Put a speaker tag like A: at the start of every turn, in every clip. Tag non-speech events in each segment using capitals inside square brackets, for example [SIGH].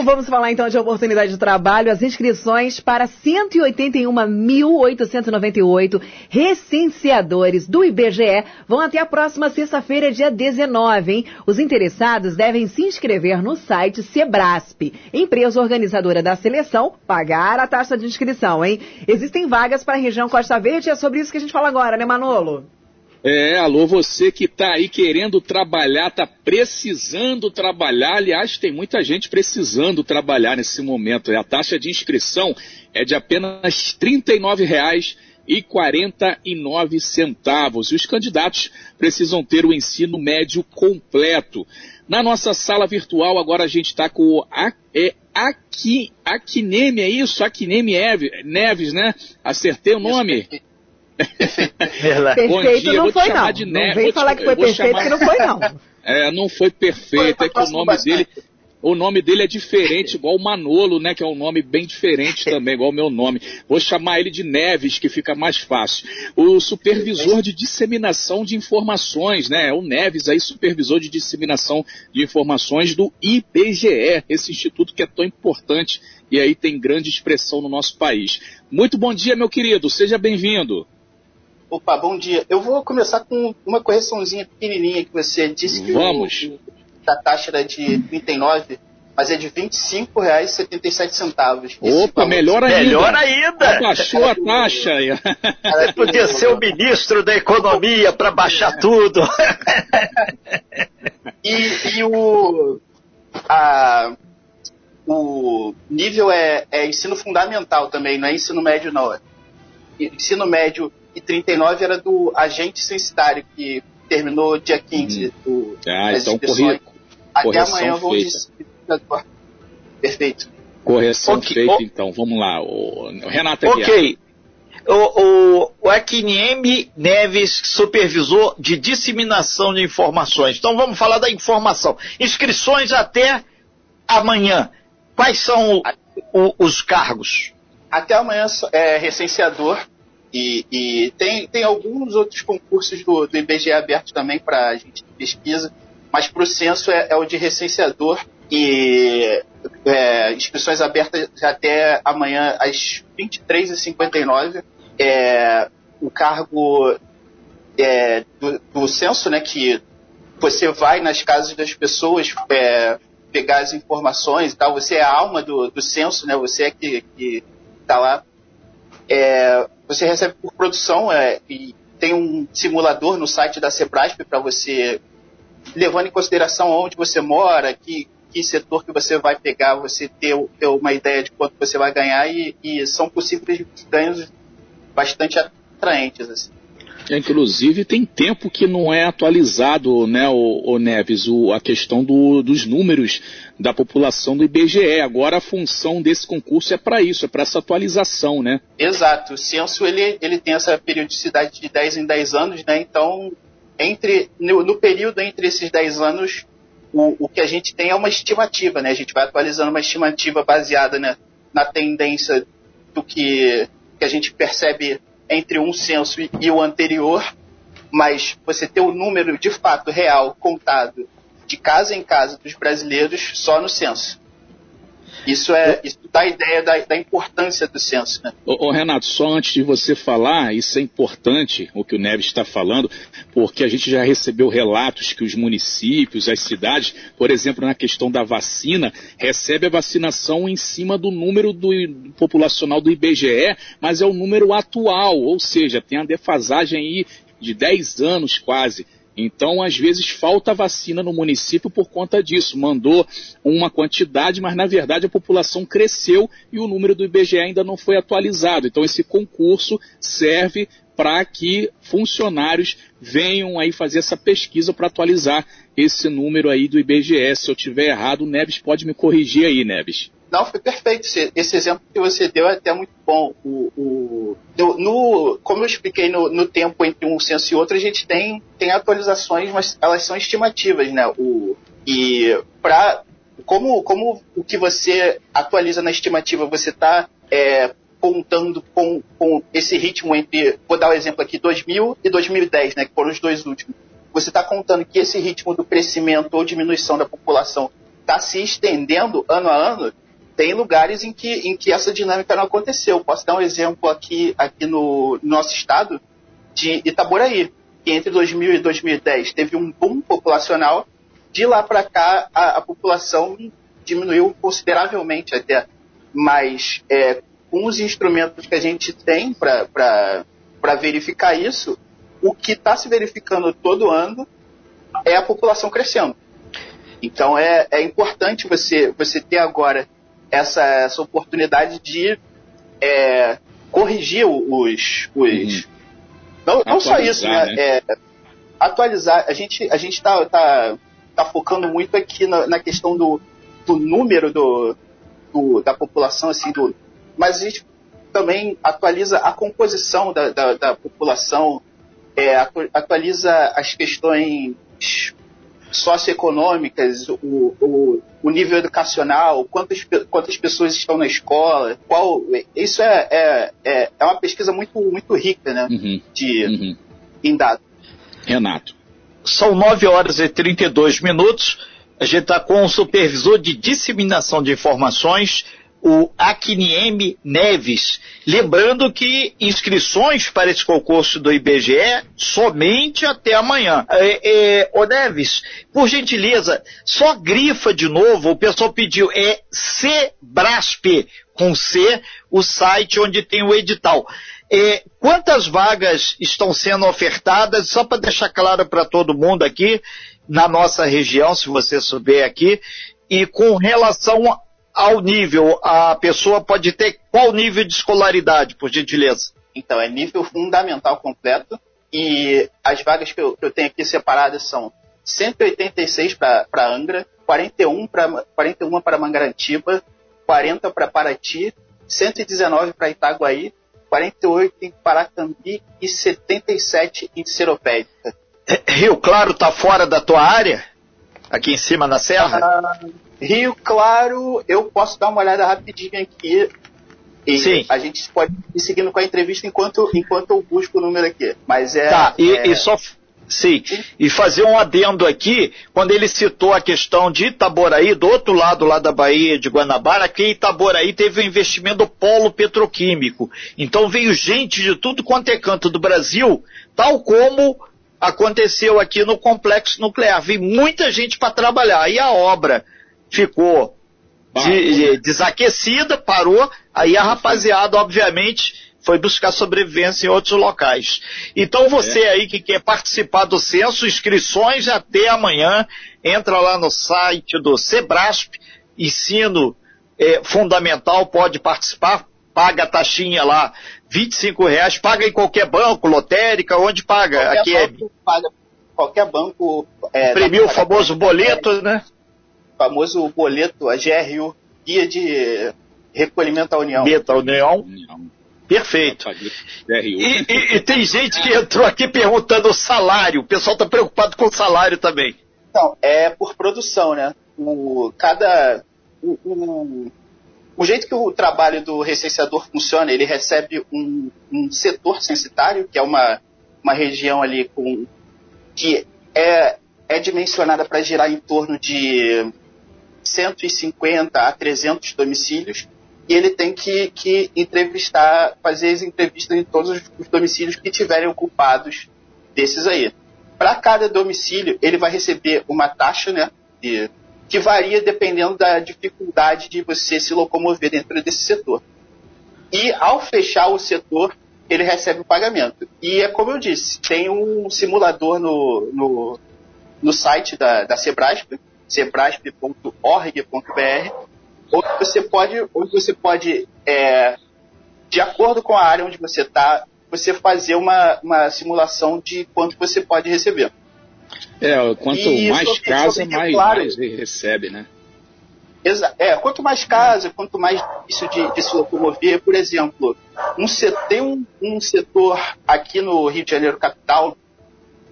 A: [LAUGHS] Vamos falar então de oportunidade de trabalho. As inscrições para 181.898 recenseadores do IBGE vão até a próxima sexta-feira, dia 19, hein? Os interessados devem se inscrever no site Sebrasp, empresa organizadora da seleção, pagar a taxa de inscrição, hein? Existem vagas para a região Costa Verde, é sobre isso que a gente fala agora, né, Manolo?
B: É, alô, você que está aí querendo trabalhar, está precisando trabalhar. Aliás, tem muita gente precisando trabalhar nesse momento. A taxa de inscrição é de apenas R$ 39,49 centavos. E os candidatos precisam ter o ensino médio completo. Na nossa sala virtual, agora a gente está com o é, Aqui, Aquineme, é isso? Aquineme Neves, né? Acertei o nome?
A: Perfeito dia, não foi não. De não vem falar que foi perfeito chamar... que não foi não. [LAUGHS]
B: É, não foi perfeito, foi, é que o nome dele... O nome dele é diferente, igual o Manolo, né? Que é um nome bem diferente também, igual o meu nome. Vou chamar ele de Neves, que fica mais fácil. O supervisor de disseminação de informações, né? O Neves aí, supervisor de disseminação de informações do IBGE, esse instituto que é tão importante e aí tem grande expressão no nosso país. Muito bom dia, meu querido. Seja bem-vindo.
C: Opa, bom dia. Eu vou começar com uma correçãozinha pequenininha que você disse que
B: Vamos.
C: O, a taxa era de 39, mas é de R$ 25,77.
B: Opa, melhor ainda.
D: Melhor ainda.
B: Baixou a taxa.
D: Podia ser o ministro da economia para baixar tudo. [LAUGHS]
C: e, e o, a, o nível é, é ensino fundamental também, não é ensino médio não. É. Ensino médio e 39 era do agente censitário, que terminou dia 15
B: hum. do, ah, então corri,
C: Até amanhã vou Perfeito.
B: Correção okay. feita, oh. então. Vamos lá. O, Renato
D: Ok. O, o, o Neves, supervisor de disseminação de informações. Então vamos falar da informação. Inscrições até amanhã. Quais são o, os cargos?
C: Até amanhã é recenseador, e, e, tem, tem alguns outros concursos do, do IBGE abertos também para a gente de pesquisa, mas para o censo é, é, o de recenseador e é, inscrições abertas até amanhã às 23h59. É, o cargo é, do, do, censo, né, que você vai nas casas das pessoas é, pegar as informações e tal, você é a alma do, do censo, né, você é que está lá é, você recebe por produção é, e tem um simulador no site da Sebrasp para você, levando em consideração onde você mora, que, que setor que você vai pegar, você ter, ter uma ideia de quanto você vai ganhar e, e são possíveis ganhos bastante atraentes. Assim.
B: Inclusive tem tempo que não é atualizado, né, o, o Neves, o, a questão do, dos números da população do IBGE. Agora a função desse concurso é para isso, é para essa atualização, né?
C: Exato. O censo ele, ele tem essa periodicidade de 10 em 10 anos, né? Então, entre no, no período entre esses 10 anos, o, o que a gente tem é uma estimativa, né? A gente vai atualizando uma estimativa baseada né, na tendência do que, que a gente percebe entre um censo e o anterior, mas você ter o número de fato real contado de casa em casa dos brasileiros só no censo. Isso é isso dá a ideia da, da importância do censo. Né?
B: Ô, ô, Renato, só antes de você falar, isso é importante o que o Neves está falando, porque a gente já recebeu relatos que os municípios, as cidades, por exemplo, na questão da vacina, recebe a vacinação em cima do número do, do populacional do IBGE, mas é o número atual, ou seja, tem a defasagem aí de 10 anos quase. Então, às vezes, falta vacina no município por conta disso. Mandou uma quantidade, mas na verdade a população cresceu e o número do IBGE ainda não foi atualizado. Então, esse concurso serve para que funcionários venham aí fazer essa pesquisa para atualizar esse número aí do IBGE. Se eu tiver errado, o Neves pode me corrigir aí, Neves.
C: Não, foi perfeito. Esse exemplo que você deu é até muito bom. O, o no, no, como eu expliquei no, no, tempo entre um censo e outro, a gente tem, tem atualizações, mas elas são estimativas, né? O, e para como, como o que você atualiza na estimativa, você está é, contando com, com esse ritmo entre, vou dar o um exemplo aqui, 2000 e 2010, né, que foram os dois últimos. Você está contando que esse ritmo do crescimento ou diminuição da população está se estendendo ano a ano, tem lugares em que, em que essa dinâmica não aconteceu. Posso dar um exemplo aqui, aqui no, no nosso estado de Itaboraí, que entre 2000 e 2010 teve um boom populacional. De lá para cá, a, a, população diminuiu consideravelmente até. Mas é, com os instrumentos que a gente tem para verificar isso, o que está se verificando todo ano é a população crescendo. Então é, é importante você, você ter agora essa, essa oportunidade de é, corrigir os. os uhum. não, não só isso, né? né? É, atualizar. A gente a gente está tá, tá focando muito aqui na, na questão do, do número do, do, da população, assim, do, mas a gente também atualiza a composição da, da, da população, é, atualiza as questões socioeconômicas, o, o, o, nível educacional, quantas, quantas pessoas estão na escola, qual. Isso é, é, é, é uma pesquisa muito, muito rica, né? Uhum. De, uhum. Em dados.
B: Renato.
D: São 9 horas e 32 minutos. A gente está com o supervisor de disseminação de informações, o Akiniem Neves. Lembrando que inscrições para esse concurso do IBGE somente até amanhã. É, é, ô Neves, por gentileza, só grifa de novo, o pessoal pediu, é Cbrasp, com C, o site onde tem o edital. É, quantas vagas estão sendo ofertadas? Só para deixar claro para todo mundo aqui, na nossa região, se você souber aqui, e com relação ao nível, a pessoa pode ter qual nível de escolaridade, por gentileza?
C: Então, é nível fundamental completo e as vagas que eu, que eu tenho aqui separadas são 186 para Angra, 41 para 41 para Mangarantiba, 40 para Paraty, 119 para Itaguaí, 48 em Paracambi e 77 em Seropédica.
D: Rio Claro está fora da tua área? Aqui em cima na serra? Ah,
C: Rio Claro, eu posso dar uma olhada rapidinho aqui. E Sim. a gente pode ir seguindo com a entrevista enquanto, enquanto eu busco o número aqui. Mas é.
D: Tá,
C: e,
D: é... e só. Sim, e fazer um adendo aqui, quando ele citou a questão de Itaboraí, do outro lado lá da Bahia de Guanabara, que Itaboraí teve um investimento do polo petroquímico. Então veio gente de tudo quanto é canto do Brasil, tal como aconteceu aqui no complexo nuclear. Veio muita gente para trabalhar. E a obra ficou de, de, desaquecida, parou, aí a rapaziada, obviamente, foi buscar sobrevivência em outros locais. Então você é. aí que quer participar do censo, inscrições até amanhã, entra lá no site do Sebrasp, ensino é, fundamental, pode participar, paga a taxinha lá, 25 reais, paga em qualquer banco, lotérica, onde paga?
C: Qualquer
D: Aqui é
C: banco, é... paga, qualquer banco.
D: É, o famoso boleto, né?
C: Famoso boleto, a GRU, Guia de Recolhimento à União.
D: Guia União. Perfeito. E, e, e, tem gente que entrou aqui perguntando o salário. O pessoal está preocupado com o salário também.
C: Não, é por produção, né? O, cada. O, o, o jeito que o trabalho do recenseador funciona, ele recebe um, um setor censitário, que é uma, uma região ali com. que é, é dimensionada para girar em torno de 150 a 300 domicílios e ele tem que, que entrevistar, fazer as entrevistas em todos os domicílios que tiverem ocupados desses aí. Para cada domicílio, ele vai receber uma taxa, né, de, que varia dependendo da dificuldade de você se locomover dentro desse setor. E ao fechar o setor, ele recebe o pagamento. E é como eu disse, tem um simulador no, no, no site da, da Sebrasp, sebrasp.org.br, onde você pode, onde você pode é, de acordo com a área onde você está, você fazer uma, uma simulação de quanto você pode receber.
B: É, quanto e mais casa, mais, claro, mais recebe, né?
C: Exa é, quanto mais casa, quanto mais isso de, de se locomover, por exemplo, um, tem um, um setor aqui no Rio de Janeiro capital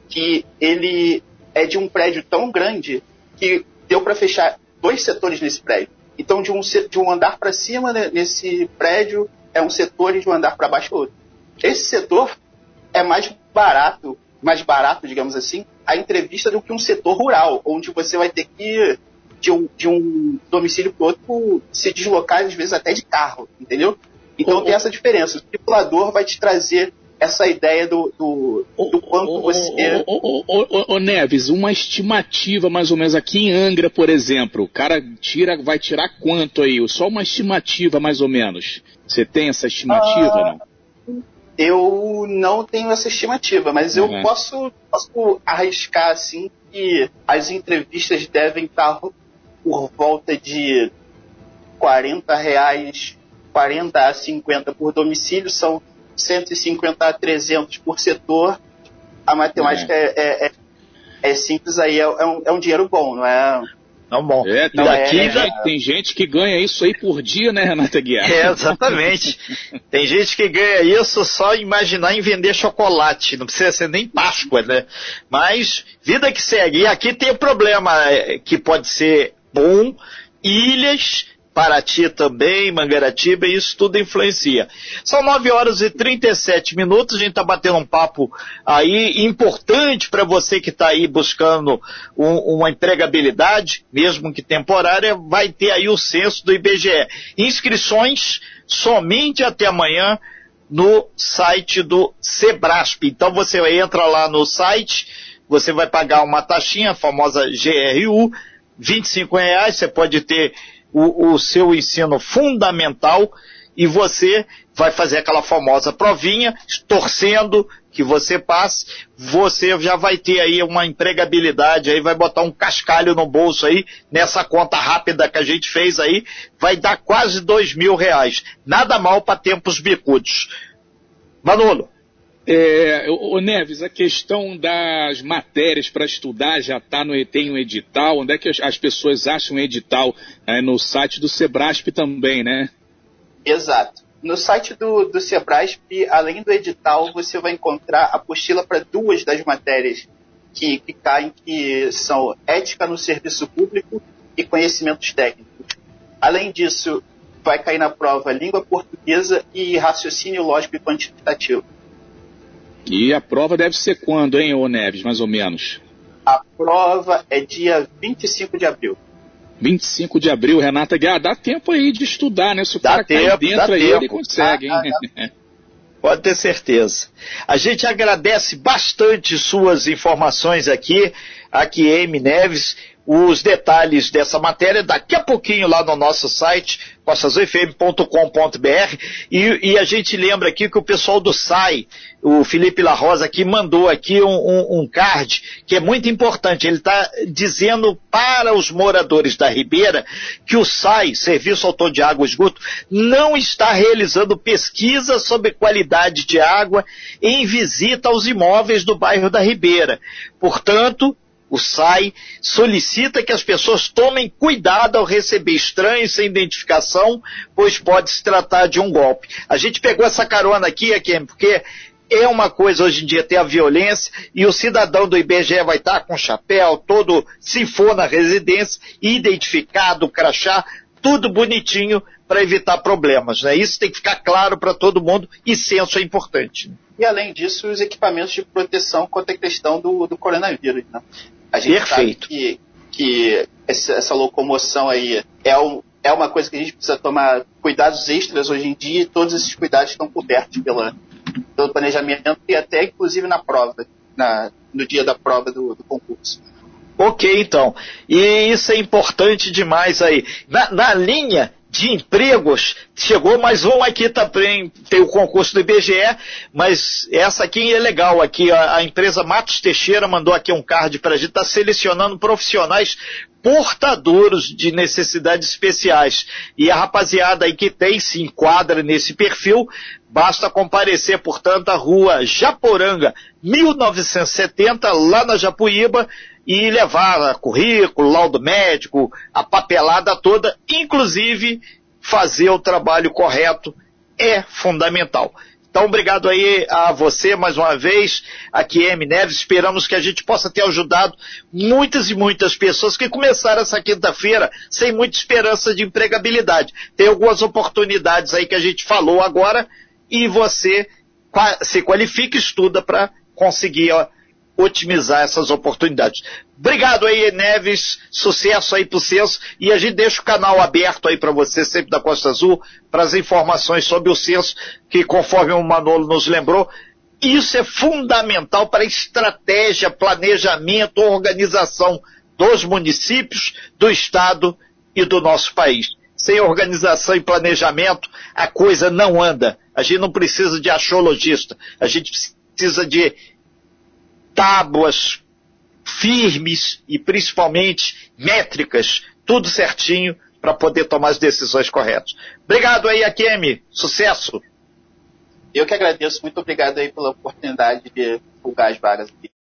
C: que ele é de um prédio tão grande que deu para fechar dois setores nesse prédio. Então, de um, de um andar para cima né, nesse prédio é um setor e de um andar para baixo outro. Esse setor é mais barato, mais barato, digamos assim, a entrevista do que um setor rural, onde você vai ter que de um, de um domicílio para outro se deslocar, às vezes até de carro, entendeu? Então tem essa diferença. O simulador vai te trazer essa ideia do, do, do quanto você.
B: Ô, Neves, uma estimativa mais ou menos aqui em Angra, por exemplo. O cara tira, vai tirar quanto aí? Só uma estimativa mais ou menos. Você tem essa estimativa, ah, não?
C: Eu não tenho essa estimativa, mas uhum. eu posso, posso arriscar assim que as entrevistas devem estar por volta de 40 reais, 40 a 50 por domicílio, são 150 a 300 por setor. A matemática é, é, é, é simples aí, é, é, um, é um dinheiro bom, não é?
B: Não, bom. É, tem, daqui, é, já... tem gente que ganha isso aí por dia, né, Renata Guiar?
D: É, exatamente. [LAUGHS] tem gente que ganha isso só imaginar em vender chocolate. Não precisa ser nem Páscoa, né? Mas, vida que segue. E aqui tem o um problema é, que pode ser bom, ilhas Paraty também, Mangaratiba, e isso tudo influencia. São 9 horas e 37 minutos, a gente está batendo um papo aí importante para você que está aí buscando um, uma empregabilidade, mesmo que temporária, vai ter aí o censo do IBGE. Inscrições somente até amanhã no site do Sebrasp. Então você entra lá no site, você vai pagar uma taxinha, a famosa GRU, 25 reais, você pode ter o, o seu ensino fundamental e você vai fazer aquela famosa provinha, torcendo que você passe, você já vai ter aí uma empregabilidade, aí vai botar um cascalho no bolso aí, nessa conta rápida que a gente fez aí, vai dar quase dois mil reais. Nada mal para tempos bicudos. Manolo.
B: É, o Neves, a questão das matérias para estudar já está no tem um edital. Onde é que as, as pessoas acham um edital? É, no site do Sebrasp também, né?
C: Exato. No site do, do Sebrasp, além do edital, você vai encontrar apostila para duas das matérias que, que caem, que são ética no serviço público e conhecimentos técnicos. Além disso, vai cair na prova língua portuguesa e raciocínio lógico e quantitativo.
B: E a prova deve ser quando, hein, ô Neves, mais ou menos?
C: A prova é dia 25 de abril.
B: 25 de abril, Renata Guiar, dá tempo aí de estudar, né? Se o dá cara tempo, cair dentro aí, tempo. ele consegue, ah, hein? Ah,
D: Pode ter certeza. A gente agradece bastante suas informações aqui, aqui M Neves os detalhes dessa matéria daqui a pouquinho lá no nosso site, costasofm.com.br e, e, a gente lembra aqui que o pessoal do SAI, o Felipe La Rosa aqui mandou aqui um, um, um card que é muito importante, ele está dizendo para os moradores da Ribeira que o SAI, Serviço Autor de Água e Esgoto, não está realizando pesquisa sobre qualidade de água em visita aos imóveis do bairro da Ribeira. Portanto, o SAI solicita que as pessoas tomem cuidado ao receber estranhos sem identificação, pois pode se tratar de um golpe. A gente pegou essa carona aqui, aqui porque é uma coisa hoje em dia ter a violência e o cidadão do IBGE vai estar com chapéu, todo, se for na residência, identificado, crachá, tudo bonitinho para evitar problemas. Né? Isso tem que ficar claro para todo mundo e senso é importante.
C: E além disso, os equipamentos de proteção contra a questão do, do coronavírus. Né? A gente Perfeito. sabe que, que essa, locomoção aí é, um, é uma coisa que a gente precisa tomar cuidados extras hoje em dia e todos esses cuidados estão cobertos pela, pelo planejamento e até inclusive na prova, na, no dia da prova do, do concurso.
D: Ok, então. E isso é importante demais aí. Na, na linha de empregos, chegou mais um aqui também, tem o concurso do IBGE, mas essa aqui é legal aqui, a, a empresa Matos Teixeira mandou aqui um card para a gente, está selecionando profissionais portadores de necessidades especiais. E a rapaziada aí que tem, se enquadra nesse perfil, basta comparecer, portanto, à rua Japoranga, 1970, lá na Japuíba, e levar currículo, laudo médico, a papelada toda, inclusive fazer o trabalho correto é fundamental. Então, obrigado aí a você mais uma vez, aqui M Neves. Esperamos que a gente possa ter ajudado muitas e muitas pessoas que começaram essa quinta-feira sem muita esperança de empregabilidade. Tem algumas oportunidades aí que a gente falou agora e você se qualifica estuda para conseguir ó, otimizar essas oportunidades. Obrigado aí, Neves, sucesso aí pro censo e a gente deixa o canal aberto aí para você, sempre da Costa Azul, para as informações sobre o censo, que conforme o Manolo nos lembrou, isso é fundamental para estratégia, planejamento, organização dos municípios, do Estado e do nosso país. Sem organização e planejamento, a coisa não anda. A gente não precisa de astrologista, a gente precisa de tábuas firmes e principalmente métricas, tudo certinho para poder tomar as decisões corretas. Obrigado aí, Akemi. Sucesso!
C: Eu que agradeço. Muito obrigado aí pela oportunidade de divulgar as vagas aqui.